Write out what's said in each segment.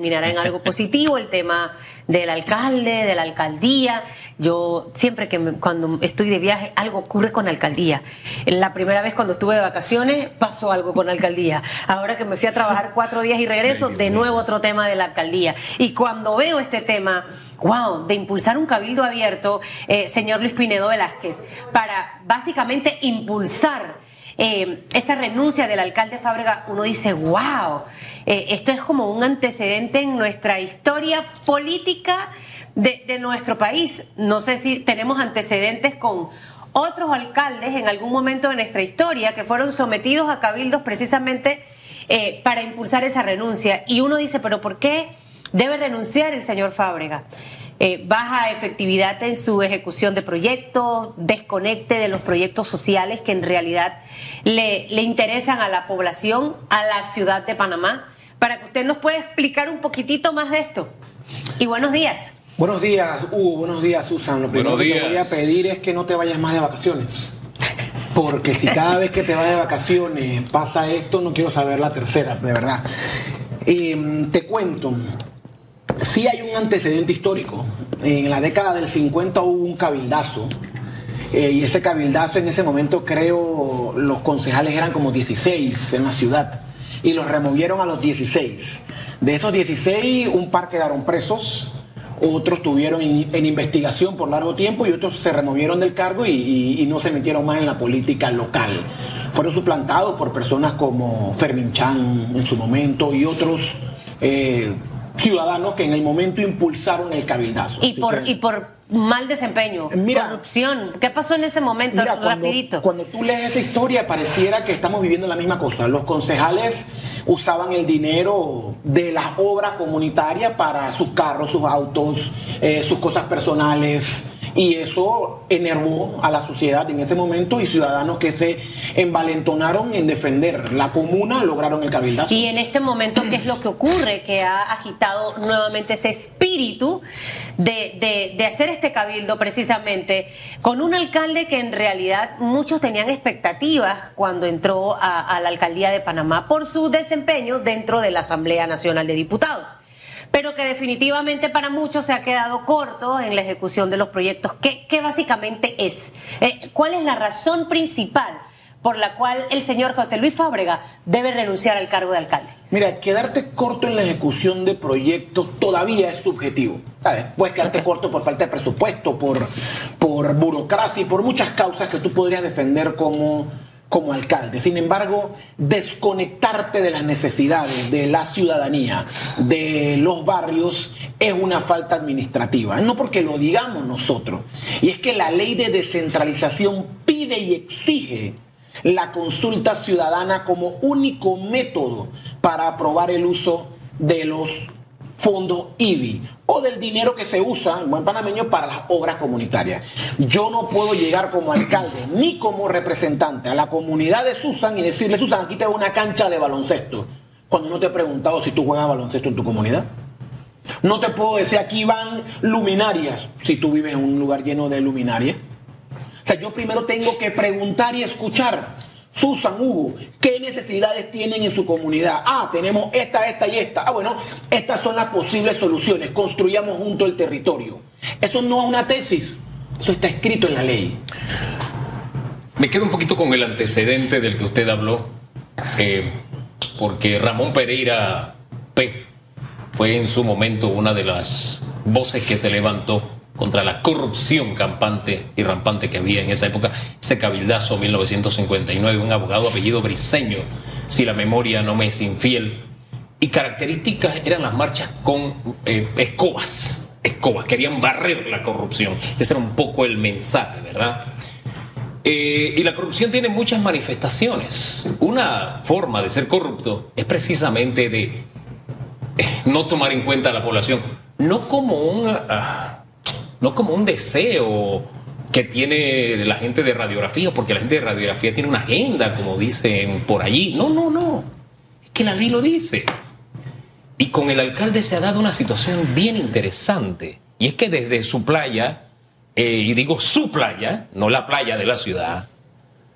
terminará en algo positivo el tema del alcalde, de la alcaldía. Yo siempre que cuando estoy de viaje algo ocurre con la alcaldía. La primera vez cuando estuve de vacaciones pasó algo con la alcaldía. Ahora que me fui a trabajar cuatro días y regreso, de nuevo otro tema de la alcaldía. Y cuando veo este tema, wow, de impulsar un cabildo abierto, eh, señor Luis Pinedo Velázquez, para básicamente impulsar eh, esa renuncia del alcalde Fábrega, uno dice, wow, eh, esto es como un antecedente en nuestra historia política de, nuestro país. No sé si tenemos antecedentes con otros alcaldes en algún momento de nuestra historia que fueron sometidos a cabildos precisamente eh, para impulsar esa renuncia. Y uno dice, pero ¿por qué debe renunciar el señor Fábrega? Eh, baja efectividad en su ejecución de proyectos, desconecte de los proyectos sociales que en realidad le, le interesan a la población, a la ciudad de Panamá, para que usted nos pueda explicar un poquitito más de esto. Y buenos días. Buenos días, Hugo, buenos días, Susan. Lo primero que te voy a pedir es que no te vayas más de vacaciones. Porque si cada vez que te vas de vacaciones pasa esto, no quiero saber la tercera, de verdad. Em, te cuento, Sí hay un antecedente histórico. En la década del 50 hubo un cabildazo. Eh, y ese cabildazo en ese momento creo los concejales eran como 16 en la ciudad. Y los removieron a los 16. De esos 16, un par quedaron presos, otros estuvieron en, investigación por largo tiempo y otros se removieron del cargo y, no se metieron más en la política local. Fueron suplantados por personas como Fermín Chan en su momento y otros eh, ciudadanos que en el momento impulsaron el cabildazo. Y por, y por mal desempeño, corrupción. ¿Qué pasó en ese momento? Rapidito. Cuando, tú lees esa historia pareciera que estamos viviendo la misma cosa. Los concejales usaban el dinero de las obras comunitarias para sus carros, sus autos, eh, sus cosas personales y eso enervó a la sociedad en ese momento y ciudadanos que se envalentonaron en defender la comuna lograron el cabildazo. Y en este momento, ¿qué es lo que ocurre? Que ha agitado nuevamente ese espíritu de, de, hacer este cabildo precisamente con un alcalde que en realidad muchos tenían expectativas cuando entró a la alcaldía de Panamá por su desempeño dentro de la Asamblea Nacional de Diputados pero que definitivamente para muchos se ha quedado corto en la ejecución de los proyectos. ¿Qué, básicamente es? Eh, ¿Cuál es la razón principal? por la cual el señor José Luis Fábrega debe renunciar al cargo de alcalde? Mira, quedarte corto en la ejecución de proyectos todavía es subjetivo. Puedes quedarte corto por falta de presupuesto, por, por burocracia y por muchas causas que tú podrías defender como como alcalde. Sin embargo, desconectarte de las necesidades de la ciudadanía, de los barrios, es una falta administrativa. No porque lo digamos nosotros. Y es que la ley de descentralización pide y exige la consulta ciudadana como único método para aprobar el uso de los fondos IBI o del dinero que se usa en buen panameño para las obras comunitarias. Yo no puedo llegar como alcalde ni como representante a la comunidad de Susan y decirle, Susan, aquí tengo una cancha de baloncesto, cuando no te he preguntado si tú juegas baloncesto en tu comunidad. No te puedo decir, aquí van luminarias, si tú vives en un lugar lleno de luminarias. O sea, yo primero tengo que preguntar y escuchar. Susan, Hugo, ¿qué necesidades tienen en su comunidad? Ah, tenemos esta, esta y esta. Ah, bueno, estas son las posibles soluciones. Construyamos junto el territorio. Eso no es una tesis, eso está escrito en la ley. Me quedo un poquito con el antecedente del que usted habló, eh, porque Ramón Pereira P fue en su momento una de las voces que se levantó contra la corrupción campante y rampante que había en esa época, ese cabildazo 1959, un abogado apellido Briseño, si la memoria no me es infiel, y características eran las marchas con eh, escobas, escobas, querían barrer la corrupción, ese era un poco el mensaje, ¿verdad? Eh, y la corrupción tiene muchas manifestaciones. Una forma de ser corrupto es precisamente de eh, no tomar en cuenta a la población, no como un... Ah, no como un deseo que tiene la gente de radiografía, porque la gente de radiografía tiene una agenda, como dicen por allí. No, no, no. Es que la ley lo dice. Y con el alcalde se ha dado una situación bien interesante. Y es que desde su playa, eh, y digo su playa, no la playa de la ciudad,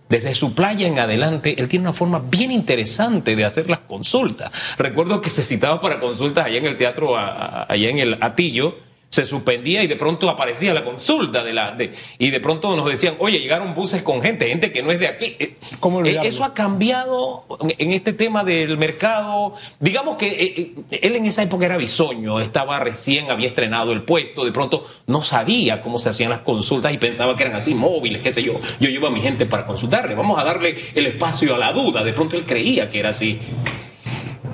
desde su playa en adelante, él tiene una forma bien interesante de hacer las consultas. Recuerdo que se citaba para consultas allá en el teatro, allá en el Atillo, se suspendía y de pronto aparecía la consulta de la de, y de pronto nos decían, oye, llegaron buses con gente, gente que no es de aquí. Eh, ¿Cómo eh, Eso ha cambiado en este tema del mercado. Digamos que eh, él en esa época era bisoño, estaba recién, había estrenado el puesto, de pronto no sabía cómo se hacían las consultas y pensaba que eran así móviles, qué sé yo. Yo llevo a mi gente para consultarle, vamos a darle el espacio a la duda. De pronto él creía que era así.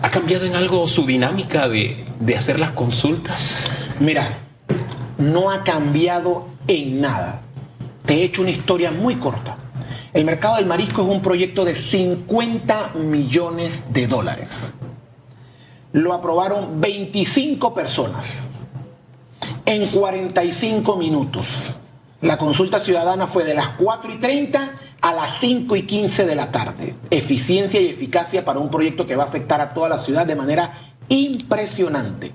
¿Ha cambiado en algo su dinámica de, de hacer las consultas? Mira, no ha cambiado en nada. Te he hecho una historia muy corta. El mercado del marisco es un proyecto de 50 millones de dólares. Lo aprobaron 25 personas en 45 minutos. La consulta ciudadana fue de las 4 y 30 a las 5 y 15 de la tarde. Eficiencia y eficacia para un proyecto que va a afectar a toda la ciudad de manera impresionante.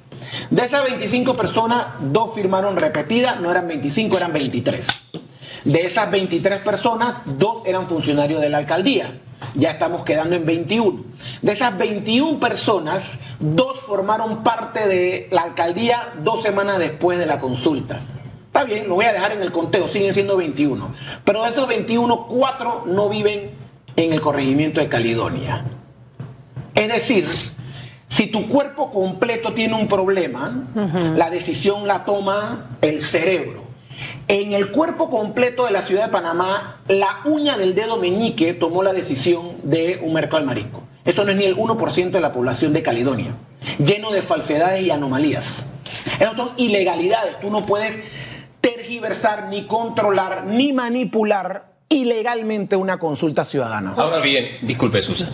De esas 25 personas, dos firmaron repetidas, no eran 25, eran 23. De esas 23 personas, dos eran funcionarios de la alcaldía. Ya estamos quedando en 21. De esas 21 personas, dos formaron parte de la alcaldía dos semanas después de la consulta. Está bien, lo voy a dejar en el conteo, siguen siendo 21. Pero de esos 21, cuatro no viven en el corregimiento de Caledonia. Es decir, si tu cuerpo completo tiene un problema, la decisión la toma el cerebro. En el cuerpo completo de la ciudad de Panamá, la uña del dedo meñique tomó la decisión de un mercado al marisco. Eso no es ni el 1% de la población de Caledonia, lleno de falsedades y anomalías. Esas son ilegalidades. Tú no puedes tergiversar, ni controlar, ni manipular ilegalmente una consulta ciudadana. Ahora bien, disculpe Susan,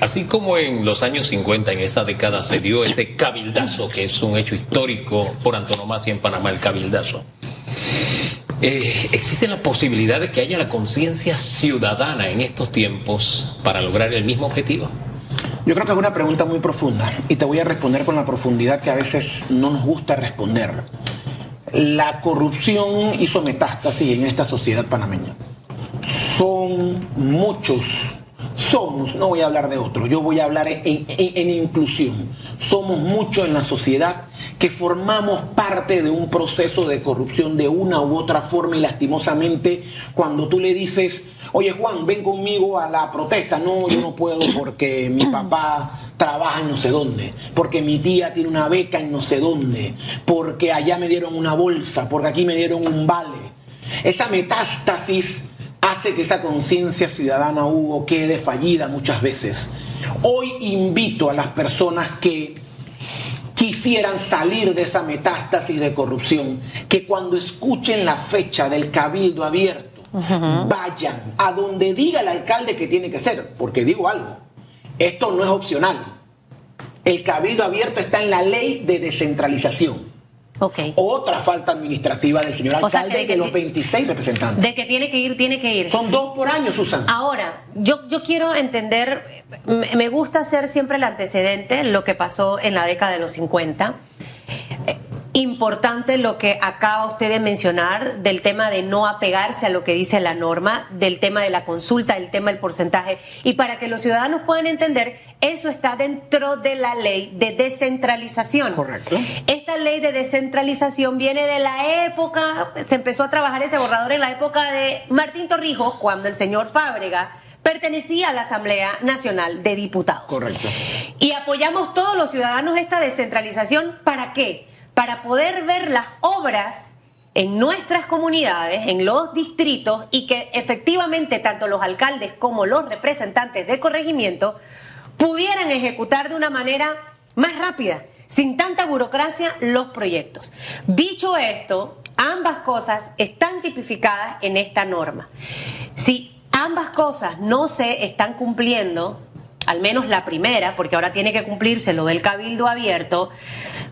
así como en los años 50, en esa década, se dio ese cabildazo, que es un hecho histórico por antonomasia en Panamá, el cabildazo. Eh, ¿Existe la posibilidad de que haya la conciencia ciudadana en estos tiempos para lograr el mismo objetivo? Yo creo que es una pregunta muy profunda y te voy a responder con la profundidad que a veces no nos gusta responder. La corrupción hizo metástasis en esta sociedad panameña son muchos, somos, no voy a hablar de otros, yo voy a hablar en, inclusión. Somos muchos en la sociedad que formamos parte de un proceso de corrupción de una u otra forma y lastimosamente cuando tú le dices, oye Juan, ven conmigo a la protesta, no, yo no puedo porque mi papá trabaja en no sé dónde, porque mi tía tiene una beca en no sé dónde, porque allá me dieron una bolsa, porque aquí me dieron un vale. Esa metástasis hace que esa conciencia ciudadana, Hugo, quede fallida muchas veces. Hoy invito a las personas que quisieran salir de esa metástasis de corrupción, que cuando escuchen la fecha del cabildo abierto, vayan a donde diga el alcalde que tiene que ser, porque digo algo, esto no es opcional. El cabildo abierto está en la ley de descentralización. Otra falta administrativa del señor alcalde de, los 26 representantes. De que tiene que ir, tiene que ir. Son dos por año, Susan. Ahora, yo, yo quiero entender, me gusta hacer siempre el antecedente, lo que pasó en la década de los 50 importante lo que acaba usted de mencionar del tema de no apegarse a lo que dice la norma, del tema de la consulta, del tema del porcentaje. Y para que los ciudadanos puedan entender, eso está dentro de la ley de descentralización. Correcto. Esta ley de descentralización viene de la época, se empezó a trabajar ese borrador en la época de Martín Torrijos, cuando el señor Fábrega pertenecía a la Asamblea Nacional de Diputados. Correcto. Y apoyamos todos los ciudadanos esta descentralización, ¿para qué? para poder ver las obras en nuestras comunidades, en los distritos, y que efectivamente tanto los alcaldes como los representantes de corregimiento pudieran ejecutar de una manera más rápida, sin tanta burocracia, los proyectos. Dicho esto, ambas cosas están tipificadas en esta norma. Si ambas cosas no se están cumpliendo, al menos la primera, porque ahora tiene que cumplirse lo del cabildo abierto,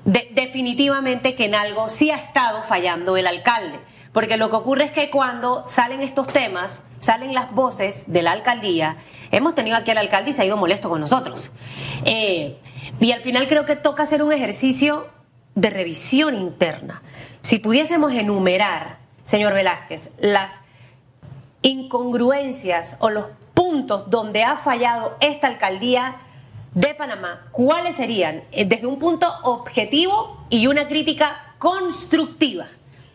definitivamente que en algo sí ha estado fallando el alcalde. Porque lo que ocurre es que cuando salen estos temas, salen las voces de la alcaldía, hemos tenido aquí al alcalde y se ha ido molesto con nosotros. Eh, y al final creo que toca hacer un ejercicio de revisión interna. Si pudiésemos enumerar, señor Velázquez, las incongruencias o los puntos donde ha fallado esta alcaldía de Panamá, ¿cuáles serían eh, desde un punto objetivo y una crítica constructiva?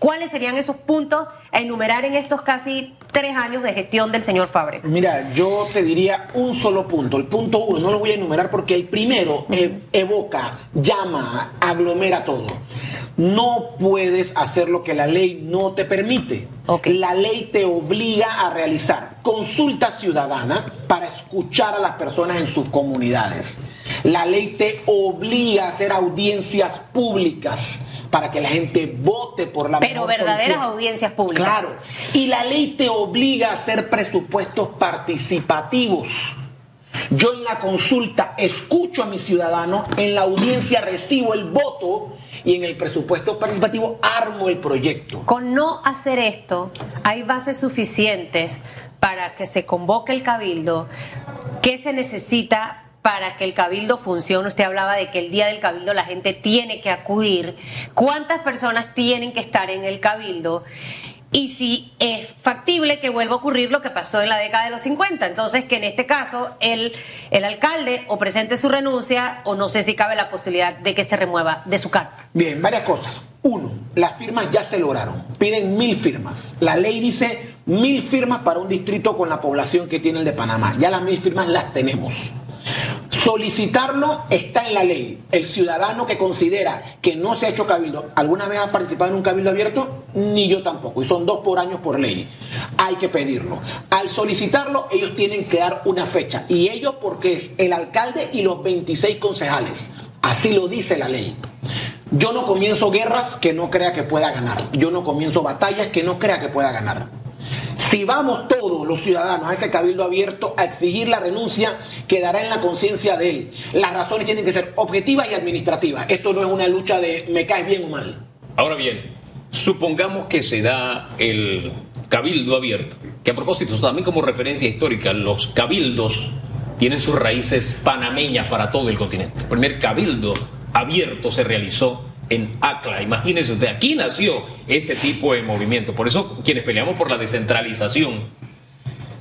¿Cuáles serían esos puntos a enumerar en estos casi tres años de gestión del señor Fabre? Mira, yo te diría un solo punto. El punto uno, no lo voy a enumerar porque el primero e- evoca, llama, aglomera todo. No puedes hacer lo que la ley no te permite. La ley te obliga a realizar consulta ciudadana para escuchar a las personas en sus comunidades. La ley te obliga a hacer audiencias públicas para que la gente vote por la Pero verdaderas solución. audiencias públicas. Claro. Y la ley te obliga a hacer presupuestos participativos. Yo en la consulta escucho a mis ciudadanos, en la audiencia recibo el voto y en el presupuesto participativo armo el proyecto. Con no hacer esto, hay bases suficientes para que se convoque el cabildo. ¿Qué se necesita para que el cabildo funcione? Usted hablaba de que el día del cabildo la gente tiene que acudir. ¿Cuántas personas tienen que estar en el cabildo? Y si es factible que vuelva a ocurrir lo que pasó en la década de los 50. Entonces, que en este caso el, el alcalde o presente su renuncia o no sé si cabe la posibilidad de que se remueva de su cargo. Bien, varias cosas. Uno, las firmas ya se lograron. Piden mil firmas. La ley dice mil firmas para un distrito con la población que tiene el de Panamá. Ya las mil firmas las tenemos. Solicitarlo está en la ley. El ciudadano que considera que no se ha hecho cabildo, ¿alguna vez ha participado en un cabildo abierto? Ni yo tampoco. Y son dos por año por ley. Hay que pedirlo. Al solicitarlo, ellos tienen que dar una fecha. Y ellos porque es el alcalde y los 26 concejales. Así lo dice la ley. Yo no comienzo guerras que no crea que pueda ganar. Yo no comienzo batallas que no crea que pueda ganar. Si vamos todos los ciudadanos a ese cabildo abierto a exigir la renuncia, quedará en la conciencia de él. Las razones tienen que ser objetivas y administrativas. Esto no es una lucha de me caes bien o mal. Ahora bien, supongamos que se da el cabildo abierto, que a propósito, también como referencia histórica, los cabildos tienen sus raíces panameñas para todo el continente. El primer cabildo abierto se realizó en Acla, imagínense usted, aquí nació ese tipo de movimiento. Por eso quienes peleamos por la descentralización,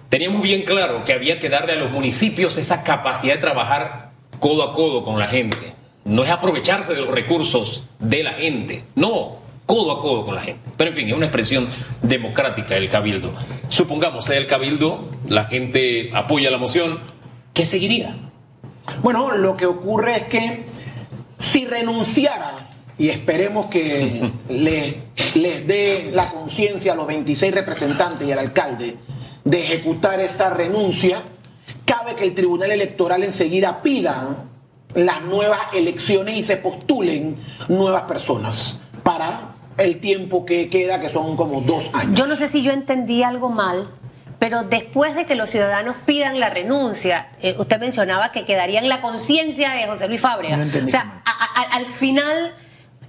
teníamos bien claro que había que darle a los municipios esa capacidad de trabajar codo a codo con la gente. No es aprovecharse de los recursos de la gente, no, codo a codo con la gente. Pero en fin, es una expresión democrática el cabildo. Supongamos sea el cabildo, la gente apoya la moción, ¿qué seguiría? Bueno, lo que ocurre es que si renunciara, y esperemos que le- les dé la conciencia a los 26 representantes y al alcalde de ejecutar esa renuncia, cabe que el Tribunal Electoral enseguida pida las nuevas elecciones y se postulen nuevas personas para el tiempo que queda, que son como dos años. Yo no sé si yo entendí algo mal, pero después de que los ciudadanos pidan la renuncia, eh, usted mencionaba que quedaría en la conciencia de José Luis Fábrega. No entendí o sea, a- a- al final,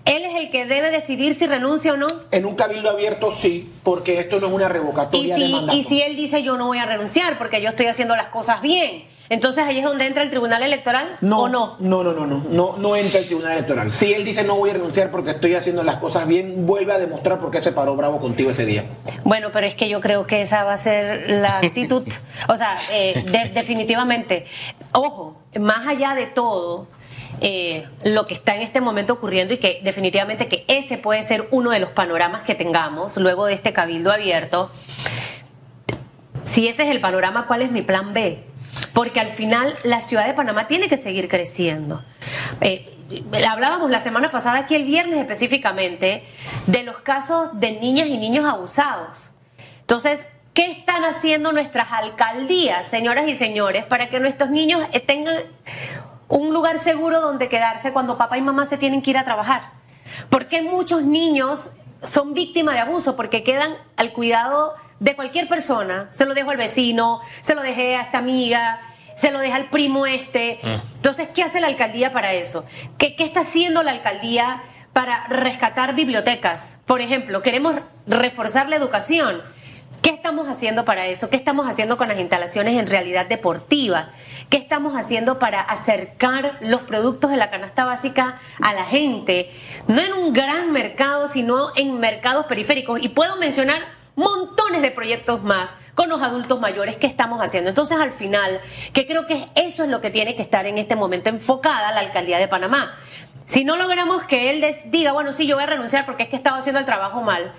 él es el que debe decidir si renuncia o no. En un cabildo abierto sí, porque esto no es una Y revocatoria de si, mandato. y si él dice yo no voy a renunciar porque yo estoy haciendo las cosas bien, entonces ahí es donde entra el Tribunal Electoral No, o no. no, no, no, no, no, no entra el Tribunal Electoral. Si él dice no voy a renunciar porque estoy haciendo las cosas bien, vuelve a demostrar por qué se paró bravo contigo ese día. Bueno, pero es que yo creo que esa va a ser la actitud. o sea, eh, de- definitivamente. Ojo, más allá de todo, eh, lo que está en este momento ocurriendo y que definitivamente que ese puede ser uno de los panoramas que tengamos luego de este cabildo abierto. Si ese es el panorama, ¿cuál es mi plan B? Porque al final la ciudad de Panamá tiene que seguir creciendo. Eh, hablábamos la semana pasada, aquí el viernes específicamente, de los casos de niñas y niños abusados. Entonces, ¿qué están haciendo nuestras alcaldías, señoras y señores, para que nuestros niños tengan un lugar seguro donde quedarse cuando papá y mamá se tienen que ir a trabajar? ¿Por qué muchos niños son víctimas de abuso? Porque quedan al cuidado de cualquier persona. Se lo dejo al vecino, se lo dejé a esta amiga, se lo deja al primo este. Entonces, ¿qué hace la alcaldía para eso? ¿Qué, qué está haciendo la alcaldía para rescatar bibliotecas? Por ejemplo, queremos reforzar la educación. ¿Qué estamos haciendo para eso? ¿Qué estamos haciendo con las instalaciones en realidad deportivas? ¿Qué estamos haciendo para acercar los productos de la canasta básica a la gente? No en un gran mercado, sino en mercados periféricos. Y puedo mencionar montones de proyectos más con los adultos mayores que estamos haciendo. Entonces, al final, que creo que eso es lo que tiene que estar en este momento enfocada la alcaldía de Panamá. Si no logramos que él diga, bueno, sí, yo voy a renunciar porque es que estaba haciendo el trabajo mal,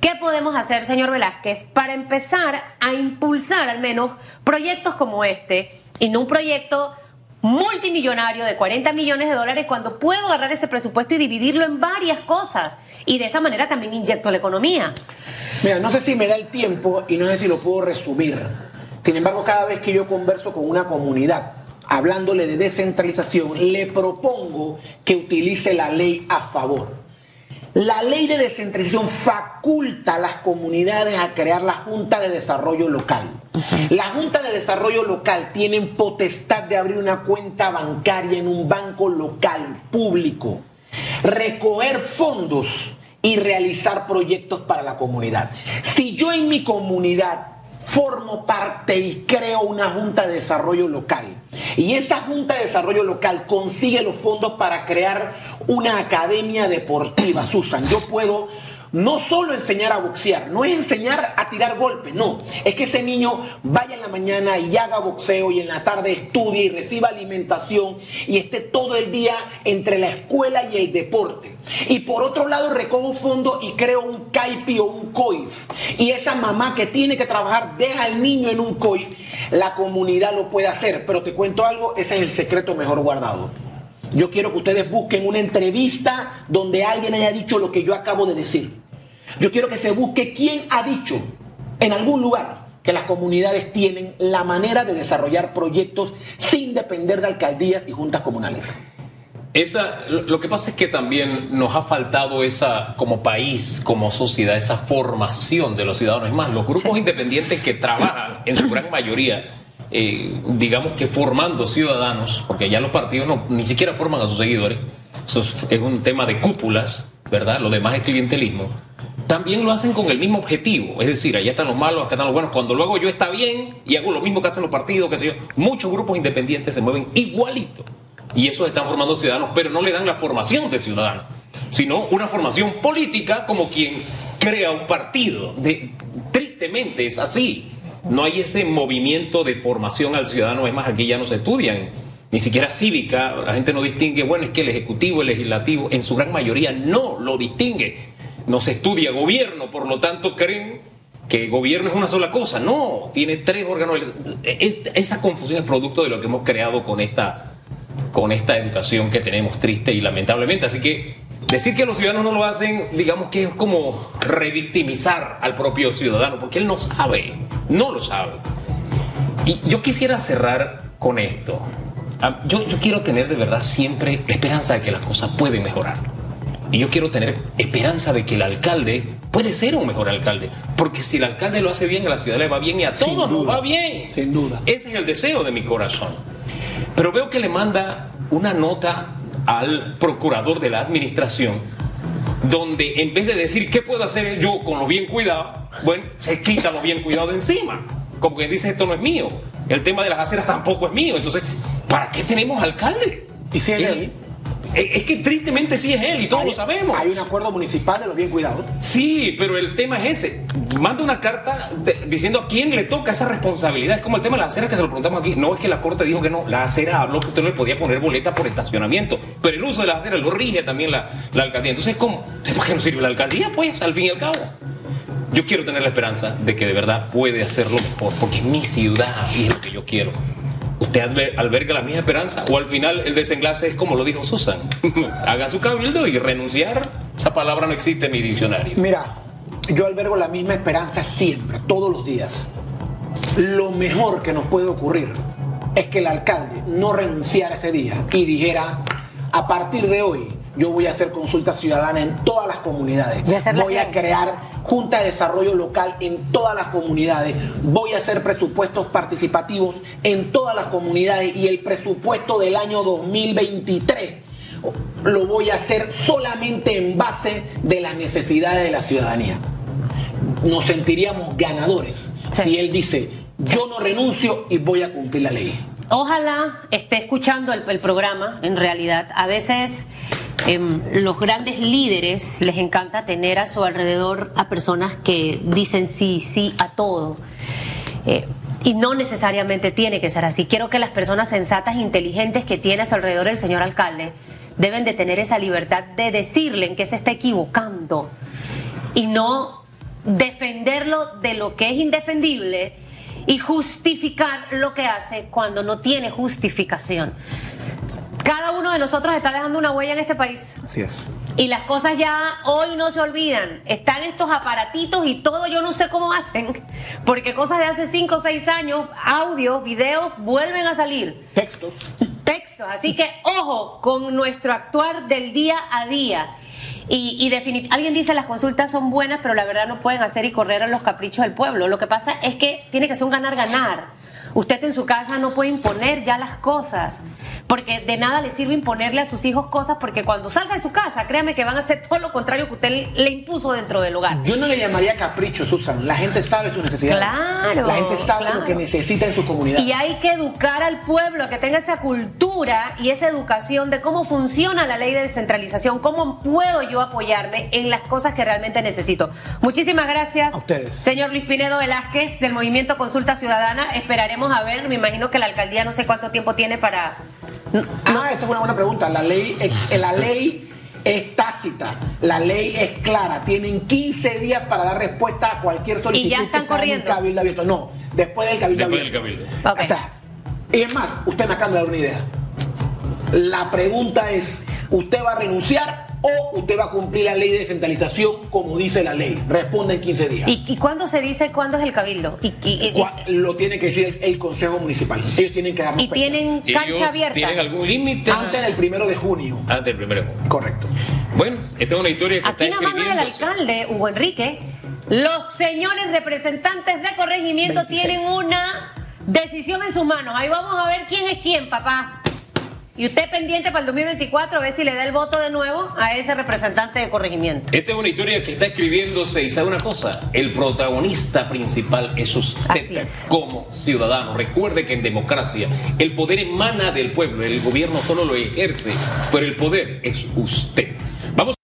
¿qué podemos hacer, señor Velázquez, para empezar a impulsar al menos proyectos como este y no un proyecto multimillonario de 40 millones de dólares cuando puedo agarrar ese presupuesto y dividirlo en varias cosas y de esa manera también inyecto la economía? Mira, no sé si me da el tiempo y no sé si lo puedo resumir. Sin embargo, cada vez que yo converso con una comunidad, hablándole de descentralización, le propongo que utilice la ley a favor. La ley de descentralización faculta a las comunidades a crear la Junta de Desarrollo Local. La Junta de Desarrollo Local tiene potestad de abrir una cuenta bancaria en un banco local público, recoger fondos y realizar proyectos para la comunidad. Si yo en mi comunidad formo parte y creo una junta de desarrollo local. Y esa junta de desarrollo local consigue los fondos para crear una academia deportiva. Susan, yo puedo no solo enseñar a boxear, no es enseñar a tirar golpes, no. Es que ese niño vaya en la mañana y haga boxeo y en la tarde estudie y reciba alimentación y esté todo el día entre la escuela y el deporte. Y por otro lado recojo fondos y creo un CAIPI o un COIF. Y esa mamá que tiene que trabajar deja al niño en un COIF, la comunidad lo puede hacer. Pero te cuento algo, ese es el secreto mejor guardado. Yo quiero que ustedes busquen una entrevista donde alguien haya dicho lo que yo acabo de decir. Yo quiero que se busque quién ha dicho en algún lugar que las comunidades tienen la manera de desarrollar proyectos sin depender de alcaldías y juntas comunales. Esa, lo que pasa es que también nos ha faltado esa, como país, como sociedad, esa formación de los ciudadanos. Es más, los grupos independientes que trabajan en su gran mayoría eh, digamos que formando ciudadanos, porque ya los partidos no, ni siquiera forman a sus seguidores, eso es un tema de cúpulas, ¿verdad? Lo demás es clientelismo. También lo hacen con el mismo objetivo, es decir, allá están los malos, acá están los buenos. Cuando luego yo está bien y hago lo mismo que hacen los partidos, qué sé yo, muchos grupos independientes se mueven igualito. Y esos están formando ciudadanos, pero no le dan la formación de ciudadanos, sino una formación política como quien crea un partido. De, tristemente es así no hay ese movimiento de formación al ciudadano. Es más, aquí ya no se estudian, ni siquiera cívica. La gente no distingue, bueno, es que el Ejecutivo, el Legislativo, en su gran mayoría no lo distingue. No se estudia gobierno, por lo tanto creen que gobierno es una sola cosa. No, tiene tres órganos. esa confusión es producto de lo que hemos creado con esta, con esta educación que tenemos triste y lamentablemente. Así que Decir que los ciudadanos no lo hacen, digamos que es como revictimizar al propio ciudadano, porque él no sabe, no lo sabe. Y yo quisiera cerrar con esto. Ah, yo, yo quiero tener de verdad siempre la esperanza de que las cosas pueden mejorar. Y yo quiero tener esperanza de que el alcalde puede ser un mejor alcalde. Porque si el alcalde lo hace bien, a la ciudad le va bien y a todos nos va bien. Sin duda. Ese es el deseo de mi corazón. Pero veo que le manda una nota al procurador de la administración, donde en vez de decir qué puedo hacer yo con lo bien cuidado, bueno, se quita lo bien cuidado de encima. Como que dice esto no es mío. El tema de las aceras tampoco es mío. Entonces, ¿para qué tenemos alcalde? ¿Y si él? Eh, es que tristemente sí es él y todos lo sabemos. Hay un acuerdo municipal de los bien cuidados. Sí, pero el tema es ese. Manda una carta diciendo a quién le toca esa responsabilidad. Es como el tema de las aceras que se lo preguntamos aquí. No es que la corte dijo que no. La acera habló que usted no le podía poner boleta por estacionamiento. Pero el uso de las aceras lo rige también la, la alcaldía. Entonces, ¿cómo? ¿Por qué no sirve la alcaldía? Pues, al fin y al cabo. Yo quiero tener la esperanza de que de verdad puede hacerlo mejor, porque es mi ciudad y es lo que yo quiero. ¿Usted alberga la misma esperanza? ¿O al final el desenlace es como lo dijo Susan? Hagan su cabildo y renunciar. Esa palabra no existe en mi diccionario. Mira, yo albergo la misma esperanza siempre, todos los días. Lo mejor que nos puede ocurrir es que el alcalde no renunciara ese día y dijera, a partir de hoy yo voy a hacer consultas ciudadanas en todas las comunidades. Voy a crear junta de desarrollo local en todas las comunidades. Voy a hacer presupuestos participativos en todas las comunidades y el presupuesto del año 2023 lo voy a hacer solamente en base de las necesidades de la ciudadanía. Nos sentiríamos ganadores si él dice, yo no renuncio y voy a cumplir la ley. Ojalá esté escuchando el, el programa, en realidad. A veces em, los grandes líderes les encanta tener a su alrededor a personas que dicen sí, sí a todo. Eh, y no necesariamente tiene que ser así. Quiero que las personas sensatas e inteligentes que tiene a su alrededor el señor alcalde deben de tener esa libertad de decirle en qué se está equivocando y no defenderlo de lo que es indefendible y justificar lo que hace cuando no tiene justificación. Cada uno de nosotros está dejando una huella en este país. Así es. Y las cosas ya hoy no se olvidan. Están estos aparatitos y todo, yo no sé cómo hacen, porque cosas de hace 5 o 6 años, audio, videos, vuelven a salir. Textos. Textos. Así que ojo con nuestro actuar del día a día. Y, y alguien dice las consultas son buenas, pero la verdad no pueden hacer y correr a los caprichos del pueblo. Lo que pasa es que tiene que ser un ganar-ganar. Usted en su casa no puede imponer ya las cosas, porque de nada le sirve imponerle a sus hijos cosas, porque cuando salga de su casa, créame que van a hacer todo lo contrario que usted le- impuso dentro del hogar. Yo no le llamaría capricho, Susan. La gente sabe sus necesidades. Claro, La gente sabe claro. lo que necesita en su comunidad. Y hay que educar al pueblo a que tenga esa cultura y esa educación de cómo funciona la ley de descentralización, cómo puedo yo apoyarme en las cosas que realmente necesito. Muchísimas gracias. A ustedes. Señor Luis Pinedo Velázquez del Movimiento Consulta Ciudadana. Esperaremos a ver, me imagino que la alcaldía no sé cuánto tiempo tiene para... Ah, esa es una buena pregunta. La ley, es- la ley es tácita, la ley es clara. Tienen 15 días para dar respuesta a cualquier solicitud están que sea en un corriendo. cabildo abierto. No, después del cabildo Después del abierto. cabildo. Ok. O sea, y es más, usted me acaba de dar una idea. La pregunta es, ¿usted va a renunciar o usted va a cumplir la ley de descentralización como dice la ley? Responde en 15 días. ¿Y, y cuándo se dice cuándo es el cabildo? ¿Y, y- y- Cua- Lo tiene que decir el, el Consejo Municipal. Ellos tienen que darnos y fechas. tienen ¿Ellos cancha abierta? ¿Tienen algún límite? Antes del primero de junio. Antes del primero. Correcto. Bueno, esta es una historia que Aquí está nada más el alcalde, Hugo Enrique. Los señores representantes de corregimiento 26. tienen una decisión en sus manos. Ahí vamos a ver quién es quién, papá. Y usted pendiente para el 2024 a ver si le da el voto de nuevo a ese representante de corregimiento. Esta es una historia que está escribiéndose y sabe una cosa, el protagonista principal es usted Así es. como ciudadano. Recuerde que en democracia el poder emana del pueblo, el gobierno solo lo ejerce, pero el poder es usted. Vamos